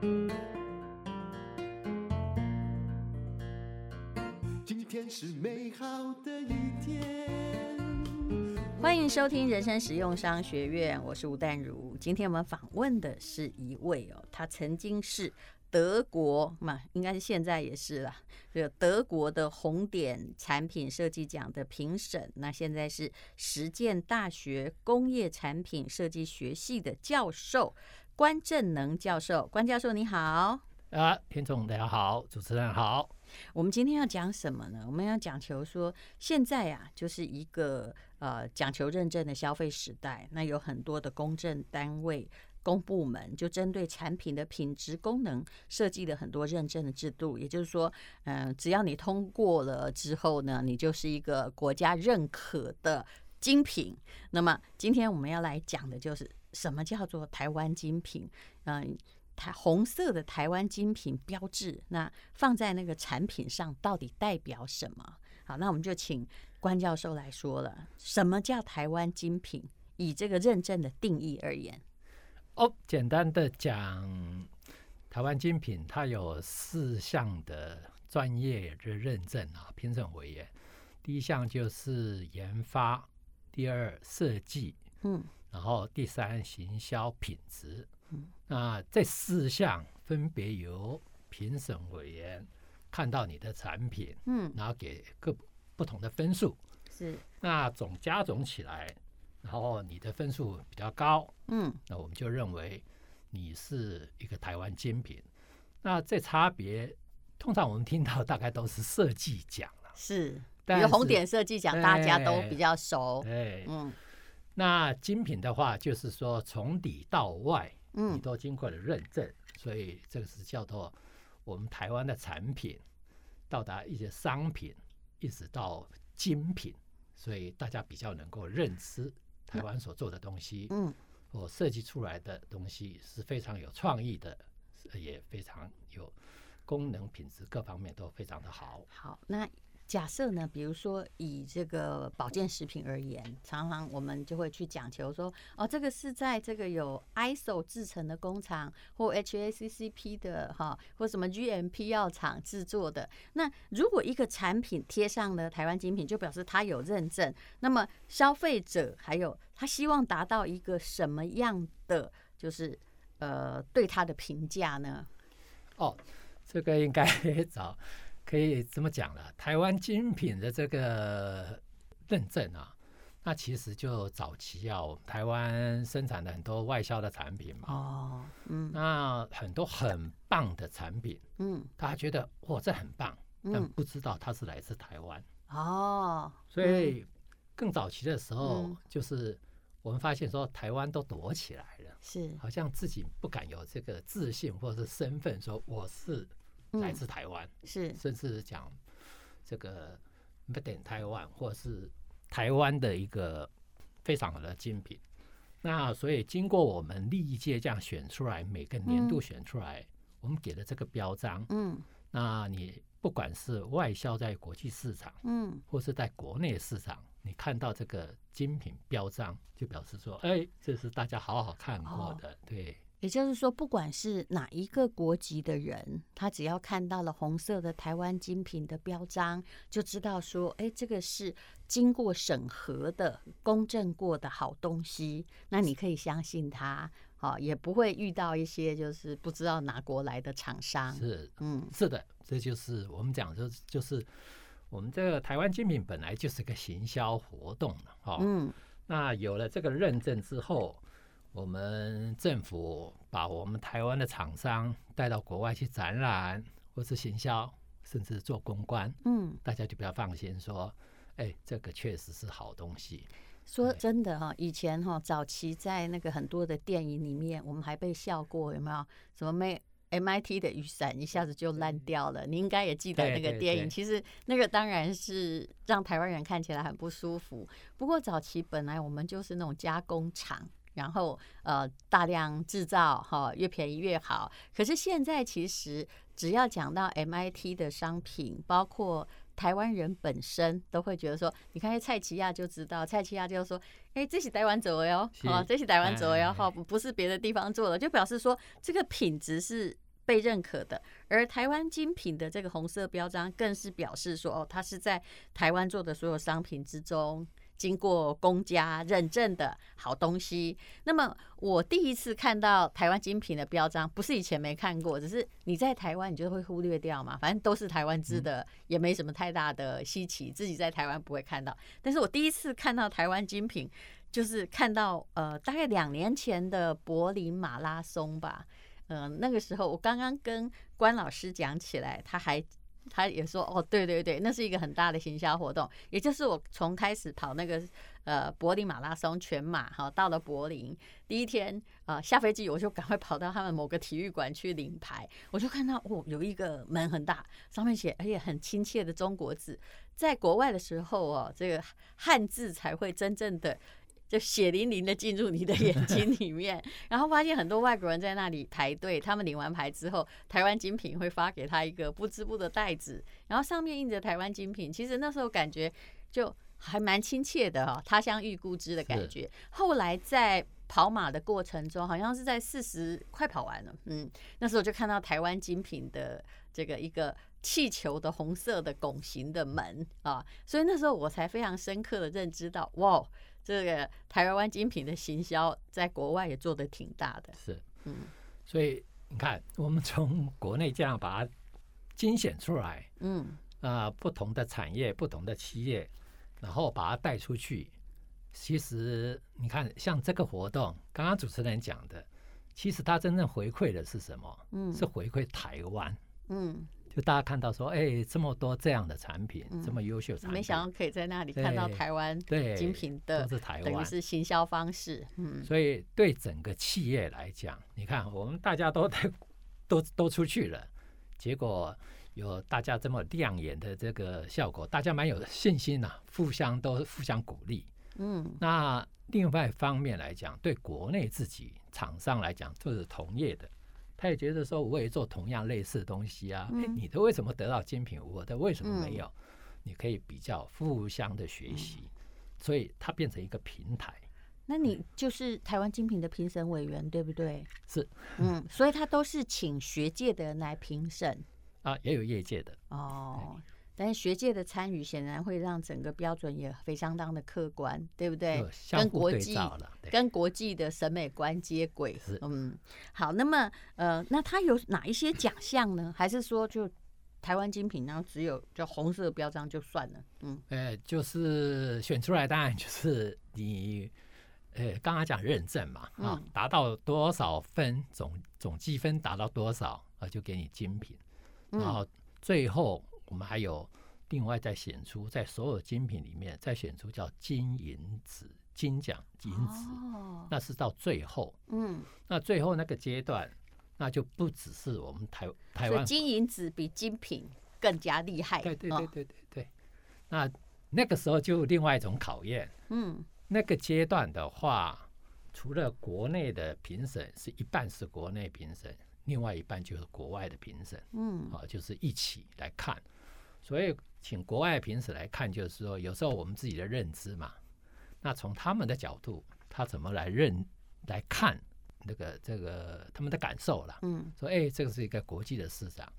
今天是美好的一天。欢迎收听人生实用商学院，我是吴淡如。今天我们访问的是一位哦，他曾经是德国嘛，应该是现在也是了，这个德国的红点产品设计奖的评审。那现在是实践大学工业产品设计学系的教授关正能教授。关教授你好。啊，听众大家好，主持人好。我们今天要讲什么呢？我们要讲求说，现在啊，就是一个呃讲求认证的消费时代。那有很多的公证单位、公部门就针对产品的品质、功能设计了很多认证的制度。也就是说，嗯、呃，只要你通过了之后呢，你就是一个国家认可的精品。那么今天我们要来讲的就是什么叫做台湾精品？嗯、呃。台红色的台湾精品标志，那放在那个产品上到底代表什么？好，那我们就请关教授来说了，什么叫台湾精品？以这个认证的定义而言，哦，简单的讲，台湾精品它有四项的专业的认证啊，评审委员，第一项就是研发，第二设计，嗯，然后第三行销品质。那这四项分别由评审委员看到你的产品，嗯，然后给各不同的分数，是。那总加总起来，然后你的分数比较高，嗯，那我们就认为你是一个台湾精品。那这差别，通常我们听到大概都是设计奖了，是。但是红点设计奖大家都比较熟，对，嗯。那精品的话，就是说从里到外。你都经过了认证，嗯，所以这个是叫做我们台湾的产品到达一些商品，一直到精品，所以大家比较能够认知台湾所做的东西，嗯，我设计出来的东西是非常有创意的，也非常有功能、品质各方面都非常的好。好，那。假设呢，比如说以这个保健食品而言，常常我们就会去讲求说，哦，这个是在这个有 ISO 制程的工厂或 HACCP 的哈，或什么 GMP 药厂制作的。那如果一个产品贴上了台湾精品，就表示它有认证。那么消费者还有他希望达到一个什么样的，就是呃对它的评价呢？哦，这个应该 找。可以这么讲了，台湾精品的这个认证啊，那其实就早期要台湾生产的很多外销的产品嘛。哦，嗯，那很多很棒的产品，嗯，大家觉得哇，这很棒，但不知道它是来自台湾。哦，所以更早期的时候，就是我们发现说台湾都躲起来了，是好像自己不敢有这个自信或者是身份，说我是。来自台湾、嗯、是，甚至讲这个 Made in Taiwan 或是台湾的一个非常好的精品。那所以经过我们历届这样选出来，每个年度选出来，嗯、我们给了这个标章。嗯，那你不管是外销在国际市场，嗯，或是在国内市场，你看到这个精品标章，就表示说，哎，这是大家好好看过的，哦、对。也就是说，不管是哪一个国籍的人，他只要看到了红色的台湾精品的标章，就知道说，哎，这个是经过审核的、公证过的好东西。那你可以相信他，好，也不会遇到一些就是不知道哪国来的厂商。是，嗯，是的，这就是我们讲的，就是我们这个台湾精品本来就是个行销活动了，哈，嗯，那有了这个认证之后。我们政府把我们台湾的厂商带到国外去展览，或是行销，甚至做公关，嗯，大家就比较放心，说，哎，这个确实是好东西。说真的哈，以前哈早期在那个很多的电影里面，我们还被笑过，有没有？什么没 MIT 的雨伞一下子就烂掉了？你应该也记得那个电影。其实那个当然是让台湾人看起来很不舒服。不过早期本来我们就是那种加工厂。然后呃，大量制造哈，越便宜越好。可是现在其实只要讲到 MIT 的商品，包括台湾人本身都会觉得说，你看蔡奇亚就知道，蔡奇亚就说，哎，这是台湾做的哟，哦，这是台湾做的哟，哈，不是别的地方做的，就表示说这个品质是被认可的。而台湾精品的这个红色标章，更是表示说，哦，它是在台湾做的所有商品之中。经过公家认证的好东西。那么我第一次看到台湾精品的标章，不是以前没看过，只是你在台湾你就会忽略掉嘛。反正都是台湾制的，也没什么太大的稀奇，自己在台湾不会看到。但是我第一次看到台湾精品，就是看到呃大概两年前的柏林马拉松吧。嗯、呃，那个时候我刚刚跟关老师讲起来，他还。他也说哦，对对对，那是一个很大的行销活动，也就是我从开始跑那个呃柏林马拉松全马哈，到了柏林第一天啊、呃、下飞机我就赶快跑到他们某个体育馆去领牌，我就看到哦有一个门很大，上面写而且很亲切的中国字，在国外的时候哦，这个汉字才会真正的。就血淋淋的进入你的眼睛里面，然后发现很多外国人在那里排队。他们领完牌之后，台湾精品会发给他一个不织布的袋子，然后上面印着台湾精品。其实那时候感觉就还蛮亲切的哈，他乡遇故知的感觉。后来在跑马的过程中，好像是在四十快跑完了，嗯，那时候就看到台湾精品的这个一个气球的红色的拱形的门啊，所以那时候我才非常深刻的认知到，哇。这个台湾精品的行销在国外也做的挺大的，是，嗯，所以你看，我们从国内这样把它精选出来，嗯，啊、呃，不同的产业、不同的企业，然后把它带出去。其实你看，像这个活动，刚刚主持人讲的，其实它真正回馈的是什么？嗯，是回馈台湾，嗯。就大家看到说，哎，这么多这样的产品，嗯、这么优秀产品，没想到可以在那里看到台湾对精品的，都是台湾，等于是行销方式。嗯，所以对整个企业来讲，你看我们大家都 都都出去了，结果有大家这么亮眼的这个效果，大家蛮有信心呐、啊，互相都互相鼓励。嗯，那另外一方面来讲，对国内自己厂商来讲，就是同业的。他也觉得说，我也做同样类似的东西啊，哎，你的为什么得到精品，我的为什么没有？你可以比较互相的学习，所以它变成一个平台。那你就是台湾精品的评审委员，对不对？是，嗯，所以他都是请学界的人来评审啊，也有业界的哦。但是学界的参与显然会让整个标准也非相当的客观，对不对？跟国际跟国际的审美观接轨。嗯，好，那么呃，那它有哪一些奖项呢？还是说就台湾精品，然后只有就红色标章就算了？嗯，呃，就是选出来，当然就是你呃刚刚讲认证嘛，啊，达到多少分总总积分达到多少啊，就给你精品，然后最后。我们还有另外再选出，在所有精品里面再选出叫金银子金奖银子，那是到最后，嗯，那最后那个阶段，那就不只是我们台台湾金银子比精品更加厉害，对对对对对对。那那个时候就另外一种考验，嗯，那个阶段的话，除了国内的评审是一半是国内评审，另外一半就是国外的评审，嗯，啊，就是一起来看。所以，请国外评审来看，就是说，有时候我们自己的认知嘛，那从他们的角度，他怎么来认来看那个这个他们的感受了？嗯，说，哎，这个是一个国际的市场，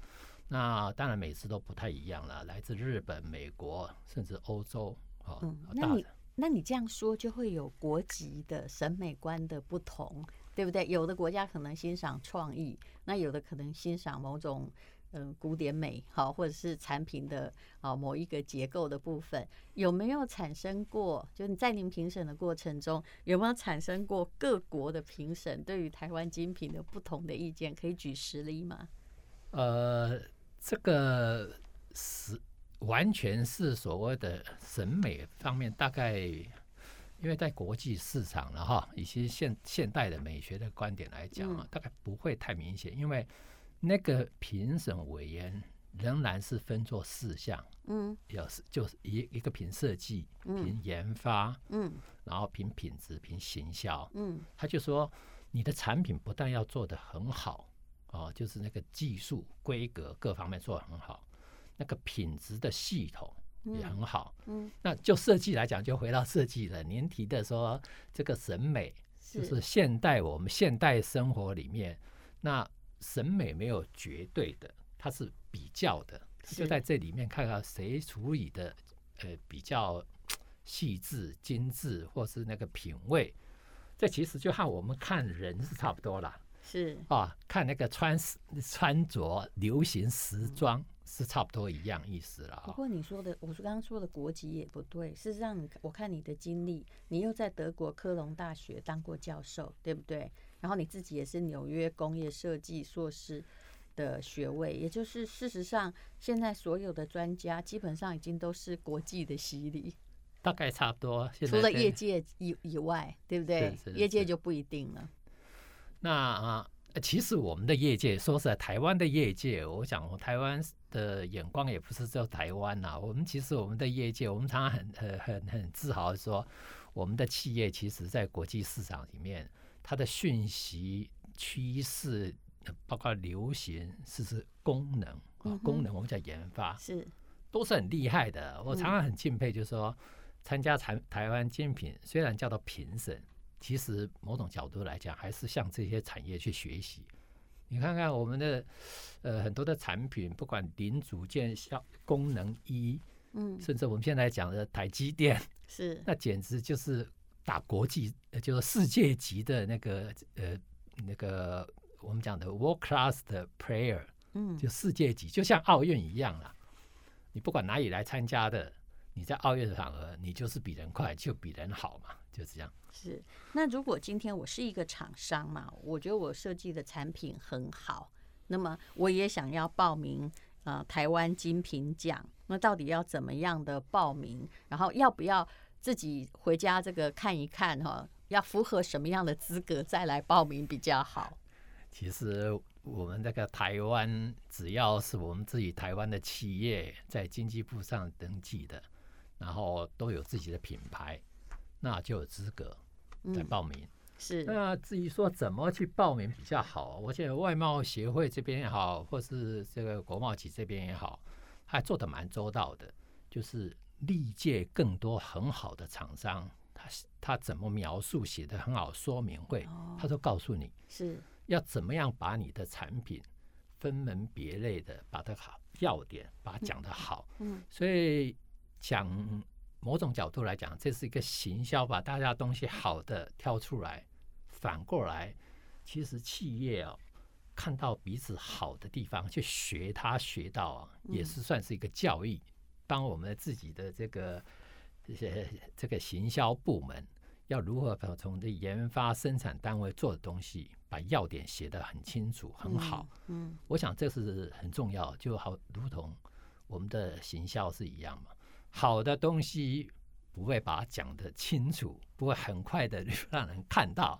那当然每次都不太一样了，来自日本、美国，甚至欧洲，哦，嗯，那你那你这样说，就会有国籍的审美观的不同，对不对？有的国家可能欣赏创意，那有的可能欣赏某种。嗯，古典美好，或者是产品的啊某一个结构的部分，有没有产生过？就你在您评审的过程中，有没有产生过各国的评审对于台湾精品的不同的意见？可以举实例吗？呃，这个是完全是所谓的审美方面，大概因为在国际市场了哈，以及现现代的美学的观点来讲啊，大概不会太明显，因为。那个评审委员仍然是分作四项，嗯，有是就是一一个评设计，评研发，嗯，然后评品质，评行销，嗯，他就说你的产品不但要做得很好，哦，就是那个技术规格各方面做得很好，那个品质的系统也很好，嗯，那就设计来讲，就回到设计了。您提的说这个审美，就是现代我们现代生活里面那。审美没有绝对的，它是比较的，就在这里面看看谁处理的呃比较细致精致，或是那个品味。这其实就和我们看人是差不多啦，是啊，看那个穿穿着流行时装是差不多一样意思了。不过你说的，我说刚刚说的国籍也不对。事实上，我看你的经历，你又在德国科隆大学当过教授，对不对？然后你自己也是纽约工业设计硕士的学位，也就是事实上，现在所有的专家基本上已经都是国际的洗礼。大概差不多，除了业界以以外，对不对？业界就不一定了。那啊，其实我们的业界，说实在，台湾的业界，我想，台湾的眼光也不是只有台湾呐。我们其实我们的业界，我们常常很很很很自豪说，我们的企业其实在国际市场里面，它的讯息趋势，包括流行，是是功能啊，功能我们叫研发，是都是很厉害的。我常常很敬佩，就是说。参加台台湾精品，虽然叫做评审，其实某种角度来讲，还是向这些产业去学习。你看看我们的呃很多的产品，不管零组件、效功能一，嗯，甚至我们现在讲的台积电，是那简直就是打国际，就是世界级的那个呃那个我们讲的 world class 的 player，嗯，就世界级，就像奥运一样啦。你不管哪里来参加的。你在奥运的场合，你就是比人快，就比人好嘛，就这样。是。那如果今天我是一个厂商嘛，我觉得我设计的产品很好，那么我也想要报名呃台湾金品奖，那到底要怎么样的报名？然后要不要自己回家这个看一看哈？要符合什么样的资格再来报名比较好？其实我们这个台湾，只要是我们自己台湾的企业在经济部上登记的。然后都有自己的品牌，那就有资格来报名。嗯、是。那至于说怎么去报名比较好，我觉得外贸协会这边也好，或是这个国贸局这边也好，还做的蛮周到的。就是历届更多很好的厂商，他他怎么描述写的很好，说明会，他都告诉你是要怎么样把你的产品分门别类的把它好要点把它讲得好。嗯，所以。讲某种角度来讲，这是一个行销，把大家东西好的挑出来。反过来，其实企业哦，看到彼此好的地方，去学他学到啊，也是算是一个教育。当我们自己的这个这些这个行销部门要如何从这研发生产单位做的东西，把要点写得很清楚、很好。嗯，我想这是很重要，就好如同我们的行销是一样嘛。好的东西不会把它讲得清楚，不会很快的让人看到，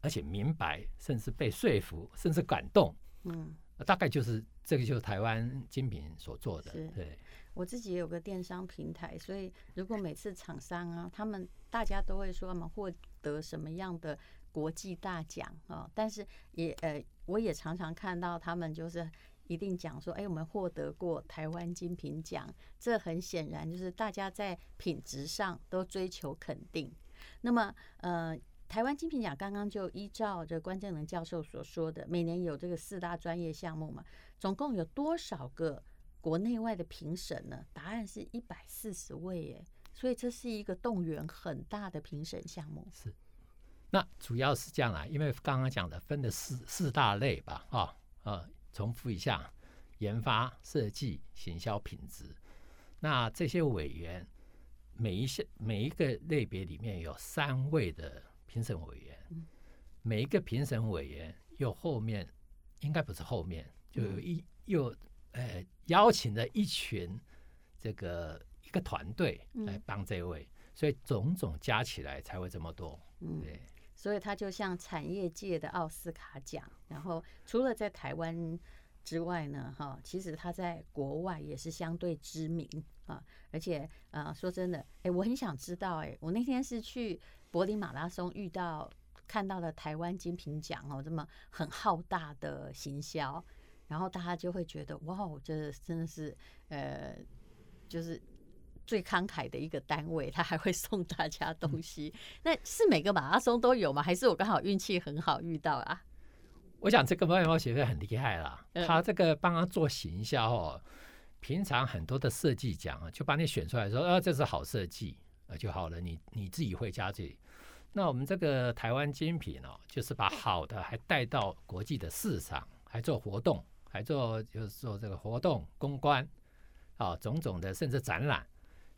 而且明白，甚至被说服，甚至感动。嗯，大概就是这个，就是台湾精品所做的。对，我自己也有个电商平台，所以如果每次厂商啊，他们大家都会说他们获得什么样的国际大奖啊，但是也呃，我也常常看到他们就是。一定讲说，哎，我们获得过台湾精品奖，这很显然就是大家在品质上都追求肯定。那么，呃，台湾精品奖刚刚就依照这关正能教授所说的，每年有这个四大专业项目嘛，总共有多少个国内外的评审呢？答案是一百四十位耶，所以这是一个动员很大的评审项目。是，那主要是这样啊，因为刚刚讲的分的四四大类吧，啊。呃重复一下，研发、设计、行销、品质。那这些委员，每一些每一个类别里面有三位的评审委员，每一个评审委员又后面应该不是后面，就有一又呃邀请了一群这个一个团队来帮这位，所以种种加起来才会这么多。对。所以它就像产业界的奥斯卡奖，然后除了在台湾之外呢，哈，其实他在国外也是相对知名啊。而且啊，说真的，哎，我很想知道，哎，我那天是去柏林马拉松遇到看到了台湾金品奖哦，这么很浩大的行销，然后大家就会觉得，哇，这真的是呃，就是。最慷慨的一个单位，他还会送大家东西。那是每个马拉松都有吗？还是我刚好运气很好遇到啊？我想这个外贸协会很厉害啦，嗯、他这个帮他做行销哦。平常很多的设计奖啊，就把你选出来说，啊，这是好设计，啊就好了，你你自己回家这里。那我们这个台湾精品哦，就是把好的还带到国际的市场，还做活动，还做就是做这个活动公关，啊，种种的甚至展览，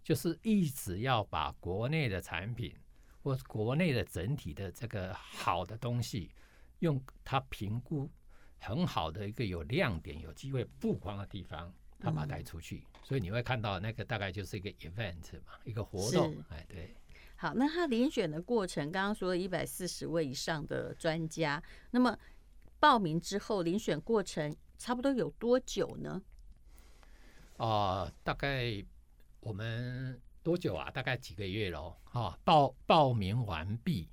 就是一直要把国内的产品或国内的整体的这个好的东西，用它评估很好的一个有亮点、有机会曝光的地方。它把它带出去，嗯、所以你会看到那个大概就是一个 event 嘛，一个活动。哎，对。好，那他遴选的过程，刚刚说一百四十位以上的专家，那么报名之后遴选过程差不多有多久呢？啊、呃，大概我们多久啊？大概几个月喽。哈、哦，报报名完毕，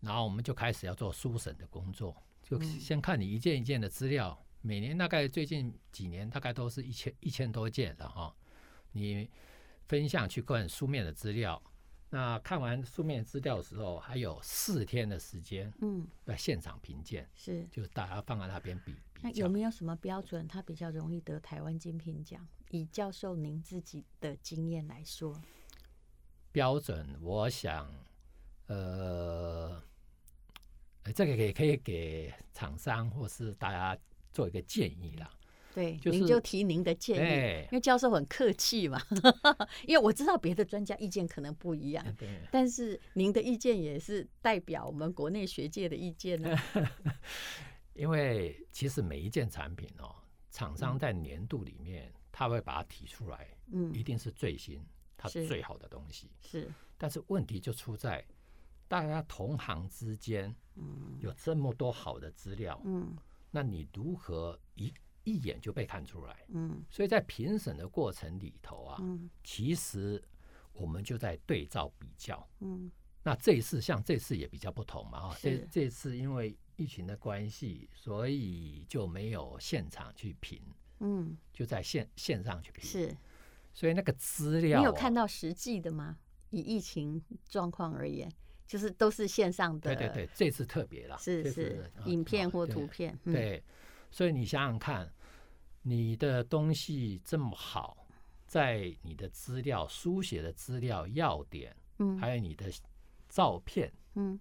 然后我们就开始要做书审的工作，就先看你一件一件的资料。嗯每年大概最近几年大概都是一千一千多件的哈，你分项去看书面的资料，那看完书面资料的时候，还有四天的时间，嗯，在现场评鉴，是，就是大家放在那边比。那有没有什么标准，它比较容易得台湾精品奖？以教授您自己的经验来说，标准，我想，呃，这个也可以给厂商或是大家。做一个建议啦，对，就是、您就提您的建议，因为教授很客气嘛，因为我知道别的专家意见可能不一样，对，但是您的意见也是代表我们国内学界的意见呢。因为其实每一件产品哦，厂商在年度里面他会把它提出来，嗯，一定是最新，它最好的东西。是，但是问题就出在大家同行之间，嗯，有这么多好的资料，嗯。那你如何一一眼就被看出来？嗯，所以在评审的过程里头啊，嗯，其实我们就在对照比较，嗯，那这一次像这次也比较不同嘛，啊，这这次因为疫情的关系，所以就没有现场去评，嗯，就在线线上去评，是，所以那个资料，你有看到实际的吗？以疫情状况而言。就是都是线上的，对对对，这次特别了，是是影片或图片，对，对，所以你想想看，你的东西这么好，在你的资料书写的资料要点，嗯，还有你的照片，嗯，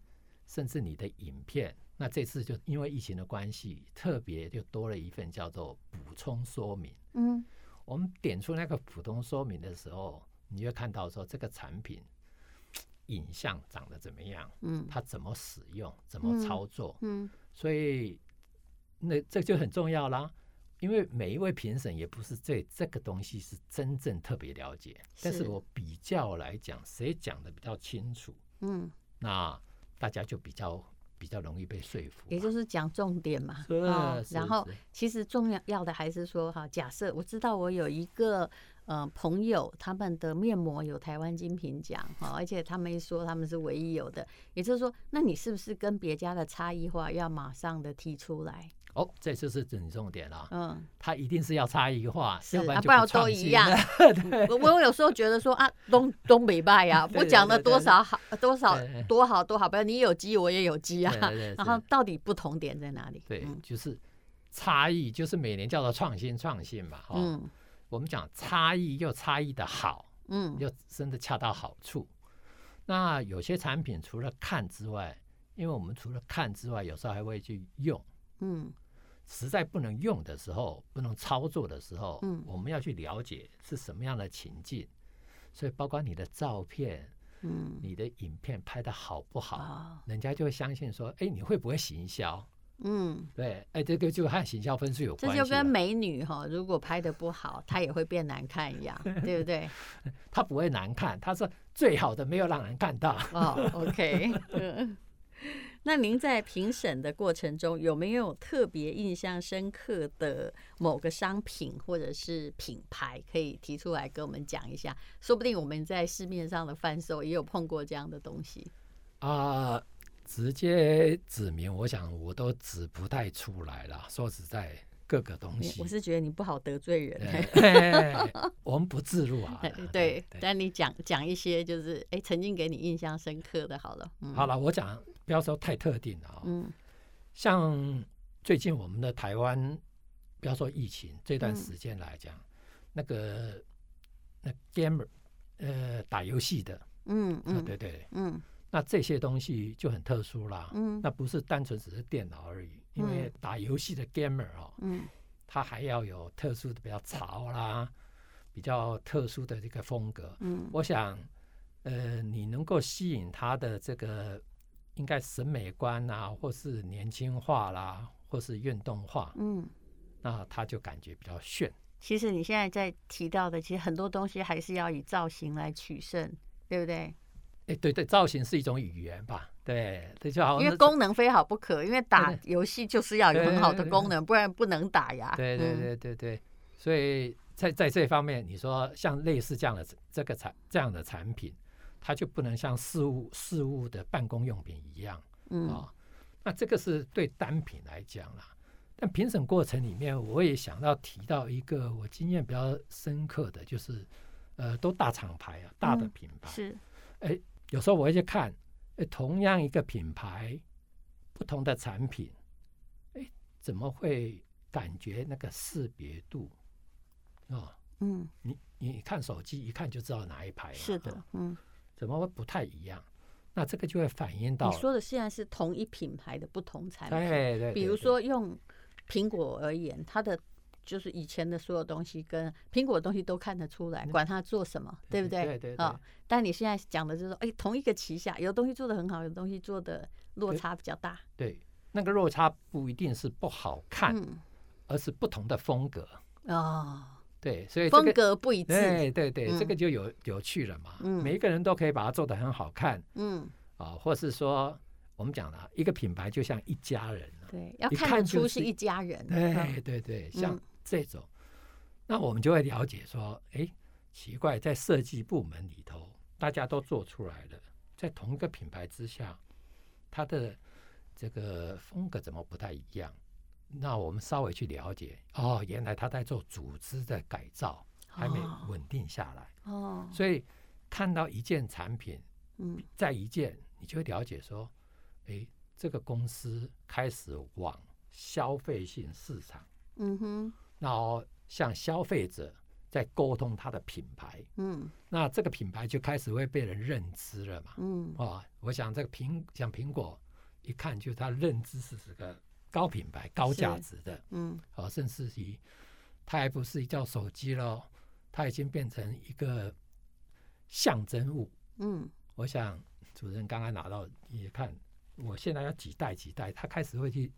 甚至你的影片，那这次就因为疫情的关系，特别就多了一份叫做补充说明，嗯，我们点出那个普通说明的时候，你就看到说这个产品。影像长得怎么样？嗯，它怎么使用？怎么操作？嗯，嗯，所以那这就很重要啦。因为每一位评审也不是对这个东西是真正特别了解，是，但是我比较来讲，谁讲的比较清楚？嗯，那大家就比较比较容易被说服。也就是讲重点嘛。是，哦，然后其实重要要的还是说哈，假设我知道我有一个。嗯、呃，朋友他们的面膜有台湾精品奖哈，而且他们一说他们是唯一有的，也就是说，那你是不是跟别家的差异化要马上的提出来？哦，这就是整重点了。嗯，他一定是要差异化，要不，然都一样。我我有时候觉得说啊，东东北拜呀，我讲了多少好多少多好多好，不然你有机我也有机啊。然后到底不同点在哪里？对，嗯、就是差异，就是每年叫做创新创新嘛。嗯。我们讲差异又差异的好，嗯，又真的恰到好处。那有些产品除了看之外，因为我们除了看之外，有时候还会去用，嗯，实在不能用的时候，不能操作的时候，嗯，我们要去了解是什么样的情境。所以包括你的照片，嗯，你的影片拍的好不好，人家就会相信说，哎，你会不会行销？嗯，对，哎，这个就和行销分数有关系。这就跟美女哈，如果拍的不好，她也会变难看一样，对不对？她不会难看，她是最好的，没有让人看到。哦，OK。那您在评审的过程中，有没有特别印象深刻的某个商品或者是品牌，可以提出来跟我们讲一下？说不定我们在市面上的贩售也有碰过这样的东西啊。直接指名，我想我都指不太出来了。说实在，各个东西，我是觉得你不好得罪人。我们不自入啊。对，但你讲讲一些，就是哎、欸，曾经给你印象深刻的，好了。嗯、好了，我讲不要说太特定了啊。嗯，像最近我们的台湾，不要说疫情这段时间来讲，嗯、那个那 gamer 呃打游戏的，嗯嗯、啊，对对，嗯，那这些东西就很特殊啦，嗯，那不是单纯只是电脑而已，因为打游戏的 gamer 哦，嗯，他还要有特殊的比较潮啦，比较特殊的这个风格，嗯，我想。呃，你能够吸引他的这个应该审美观啊，或是年轻化啦，或是运动化，嗯，那他就感觉比较炫。其实你现在在提到的，其实很多东西还是要以造型来取胜，对不对？哎、欸，对对，造型是一种语言吧？对，这就好。因为功能非好不可，因为打游戏就是要有很好的功能，不然不能打呀。对对对对对，所以在在这方面，你说像类似这样的这个产这样的产品。它就不能像事物事物的办公用品一样，嗯、哦、那这个是对单品来讲啦。但评审过程里面，我也想到提到一个我经验比较深刻的就是，呃，都大厂牌啊，大的品牌、嗯、是，哎，有时候我会去看，哎，同样一个品牌，不同的产品，哎，怎么会感觉那个识别度啊？哦、嗯，你你看手机一看就知道哪一排，是的，嗯。怎么会不太一样？那这个就会反映到你说的现在是同一品牌的不同产品。对对对。比如说用苹果而言，它的就是以前的所有东西跟苹果的东西都看得出来，管它做什么，对不对？对对对。啊，但你现在讲的就是说，哎，同一个旗下有东西做的很好，有东西做的落差比较大。对，那个落差不一定是不好看，而是不同的风格。哦。对，所以、这个、风格不一致。对对对，嗯、这个就有有趣了嘛。嗯，每一个人都可以把它做的很好看。嗯，啊，或是说我们讲了一个品牌就像一家人。对，要看得出是一家人。对对对，像这种，嗯、那我们就会了解说，哎，奇怪，在设计部门里头，大家都做出来了，在同一个品牌之下，它的这个风格怎么不太一样？那我们稍微去了解哦，原来他在做组织的改造，还没稳定下来哦。所以看到一件产品，嗯，再一件，你就会了解说，哎，这个公司开始往消费性市场，嗯哼，然后向消费者在沟通他的品牌，嗯，那这个品牌就开始会被人认知了嘛，嗯，啊，我想这个苹像苹果，一看就是他认知是这个。高品牌、高价值的，嗯，啊，甚至于它还不是一叫手机了，它已经变成一个象征物。嗯，我想主任刚刚拿到也看，我现在要几代几代，它开始会去，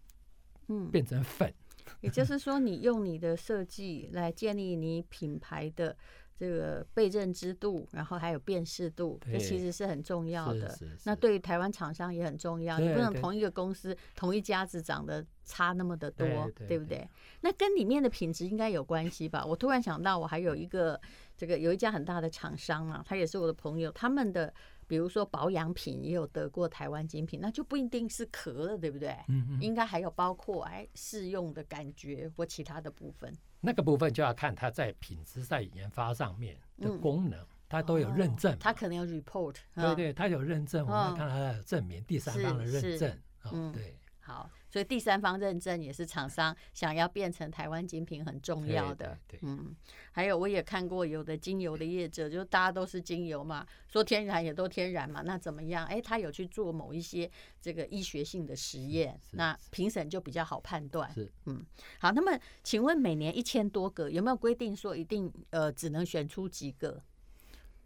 嗯，变成粉。嗯、也就是说，你用你的设计来建立你品牌的。这个被认知度，然后还有辨识度，这其实是很重要的。那对于台湾厂商也很重要，你不能同一个公司同一家子长得差那么的多，对不对？那跟里面的品质应该有关系吧？我突然想到，我还有一个这个有一家很大的厂商嘛，他也是我的朋友，他们的比如说保养品也有得过台湾精品，那就不一定是壳了，对不对？嗯嗯，应该还有包括哎试用的感觉或其他的部分。那个部分就要看它在品质在研发上面的功能，它都有认证。它可能有 report，对对，它有认证，我们看它有证明，第三方的认证。嗯，对。好，所以第三方认证也是厂商想要变成台湾精品很重要的。对，嗯，还有我也看过有的精油的业者，就大家都是精油嘛，说天然也都天然嘛，那怎么样？哎，他有去做某一些这个医学性的实验，那评审就比较好判断。是，嗯，好，那么请问每年一千多个，有没有规定说一定呃只能选出几个？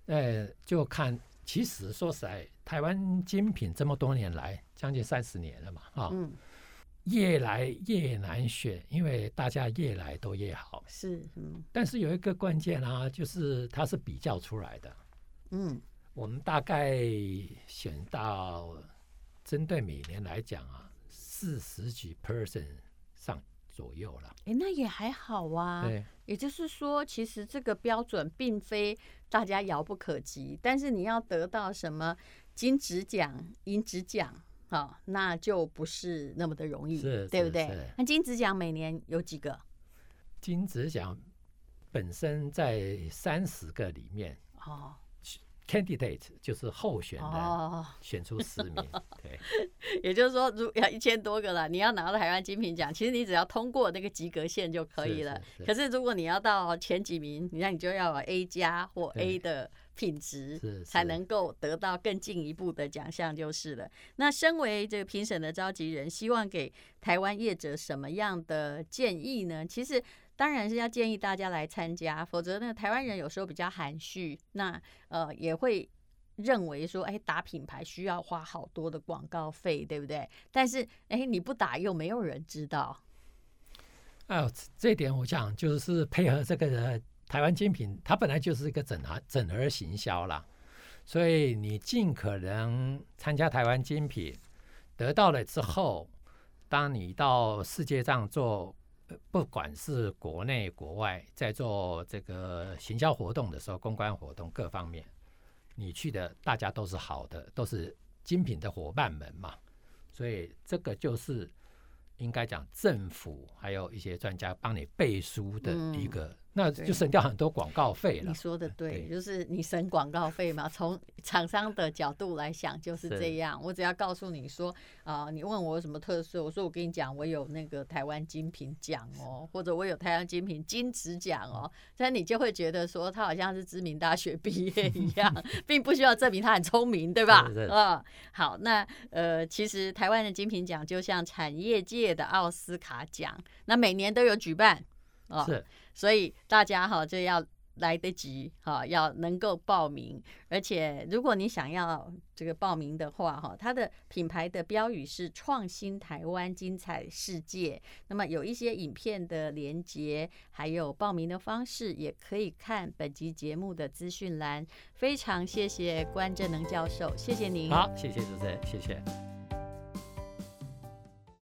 呃，就看，其实说实在，台湾精品这么多年来。将近三十年了嘛，啊、哦，嗯，越来越难选，因为大家越来都越好。是，嗯，但是有一个关键啊，就是它是比较出来的。嗯，我们大概选到，针对每年来讲啊，四十几 percent 上左右了。哎，那也还好啊。对，也就是说，其实这个标准并非大家遥不可及，但是你要得到什么金质奖、银质奖。好，那就不是那么的容易，对不对？那金子奖每年有几个？金子奖本身在三十个里面，哦 candidate 就是候选的，哦，选出十名。对，也就是说，如要一千多个了，你要拿到台湾金品奖，其实你只要通过那个及格线就可以了。是是是，可是如果你要到前几名，那你就要有 A 加或 A 的品质，才能够得到更进一步的奖项就是了。那身为这个评审的召集人，希望给台湾业者什么样的建议呢？其实。当然是要建议大家来参加，否则呢，台湾人有时候比较含蓄，那呃也会认为说，哎，打品牌需要花好多的广告费，对不对？但是，哎，你不打又没有人知道。哎呦，这点我想就是配合这个台湾精品，它本来就是一个整合整合行销啦，所以你尽可能参加台湾精品，得到了之后，当你到世界上做。不管是国内国外，在做这个行销活动的时候，公关活动各方面，你去的大家都是好的，都是精品的伙伴们嘛，所以这个就是应该讲政府还有一些专家帮你背书的一个。嗯那就省掉很多广告费了。你说的对，对，就是你省广告费嘛。从厂商的角度来想，就是这样。我只要告诉你说，啊、呃，你问我有什么特色，我说我跟你讲，我有那个台湾精品奖哦，或者我有台湾精品金质奖哦，这样你就会觉得说他好像是知名大学毕业一 样，并不需要证明他很聪明，对吧？啊，好，那呃，其实台湾的精品奖就像产业界的奥斯卡奖，那每年都有举办。哦，是，所以大家哈就要来得及哈，要能够报名，而且如果你想要这个报名的话哈，它的品牌的标语是“创新台湾，精彩世界”。那么有一些影片的连结，还有报名的方式，也可以看本集节目的资讯栏。非常谢谢关正能教授，谢谢您。好，谢谢主持人，谢谢。